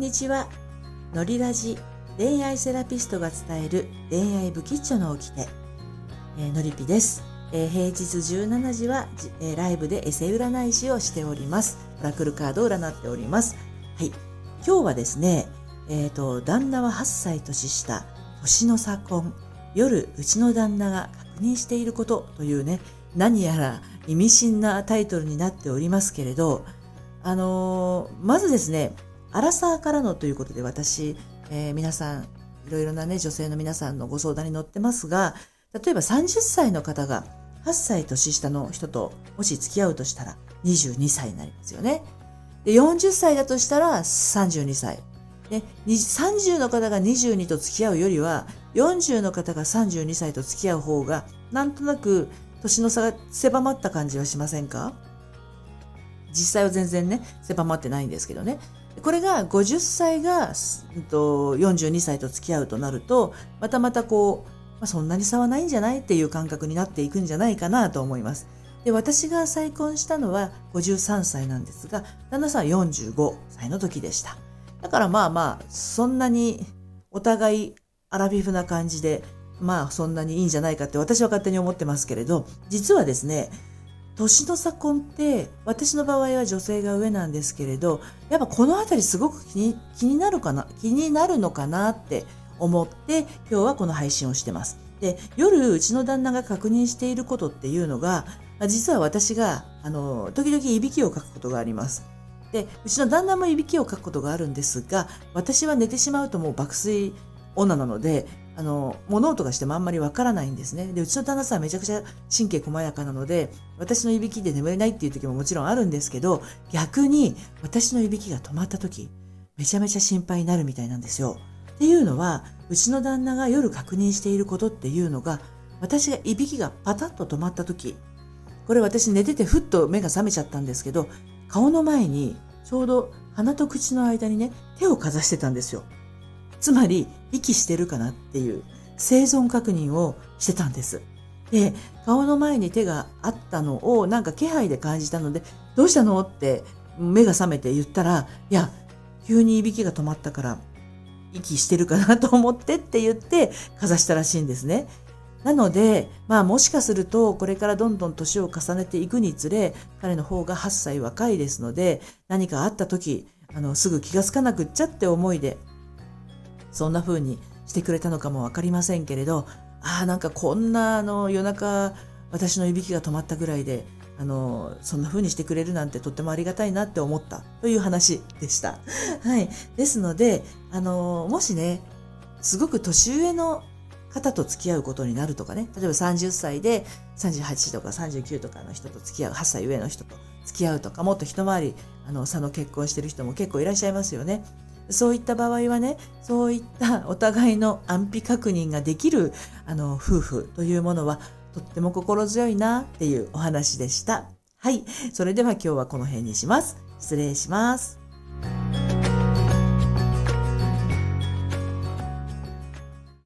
んにちは。のりラジ恋愛セラピストが伝える恋愛不吉祥の掟。えー、のりぴです。えー、平日17時は、えー、ライブでエセ占い師をしております。オラクルカードを占っております。はい。今日はですね、えっ、ー、と、旦那は8歳年下、年の差婚、夜、うちの旦那が確認していることというね、何やら意味深なタイトルになっておりますけれど、あのー、まずですね、アラサーからのということで私、えー、皆さん、いろいろなね、女性の皆さんのご相談に乗ってますが、例えば30歳の方が8歳年下の人ともし付き合うとしたら22歳になりますよね。で40歳だとしたら32歳。で30の方が22と付き合うよりは40の方が32歳と付き合う方がなんとなく年の差が狭まった感じはしませんか？実際は全然ね、狭まってないんですけどね。これが50歳が42歳と付き合うとなると、またまたこう、まあ、そんなに差はないんじゃないっていう感覚になっていくんじゃないかなと思います。で、私が再婚したのは53歳なんですが、旦那さんは45歳の時でした。だからまあまあ、そんなにお互いアラフィフな感じで、まあそんなにいいんじゃないかって私は勝手に思ってますけれど、実はですね、年の差婚って私の場合は女性が上なんですけれどやっぱこの辺りすごく気に気になるかな気になるのかなって思って今日はこの配信をしてます。で夜うちの旦那が確認していることっていうのが実は私があの時々いびきをかくことがあります。でうちの旦那もいびきをかくことがあるんですが私は寝てしまうともう爆睡女なのであの物音がしてもあんまりわからないんですねでうちの旦那さんはめちゃくちゃ神経細やかなので私のいびきで眠れないっていう時ももちろんあるんですけど逆に私のいびきが止まった時めちゃめちゃ心配になるみたいなんですよ。っていうのはうちの旦那が夜確認していることっていうのが私がいびきがパタッと止まった時これ私寝ててふっと目が覚めちゃったんですけど顔の前にちょうど鼻と口の間にね手をかざしてたんですよ。つまり息してるかなっていう生存確認をしてたんです。で、顔の前に手があったのをなんか気配で感じたので、どうしたのって目が覚めて言ったら、いや、急にいびきが止まったから息してるかなと思ってって言ってかざしたらしいんですね。なので、まあもしかするとこれからどんどん年を重ねていくにつれ、彼の方が8歳若いですので、何かあった時、あの、すぐ気がつかなくっちゃって思いでそんな風にしてくれたのかもわかりませんけれど、ああ、なんかこんなあの夜中私のいびきが止まったぐらいで、あの、そんな風にしてくれるなんてとってもありがたいなって思ったという話でした。はい。ですので、あの、もしね、すごく年上の方と付き合うことになるとかね、例えば30歳で38とか39とかの人と付き合う、8歳上の人と付き合うとか、もっと一回り、あの、差の結婚してる人も結構いらっしゃいますよね。そういった場合はね、そういったお互いの安否確認ができるあの夫婦というものはとっても心強いなっていうお話でした。はい。それでは今日はこの辺にします。失礼します。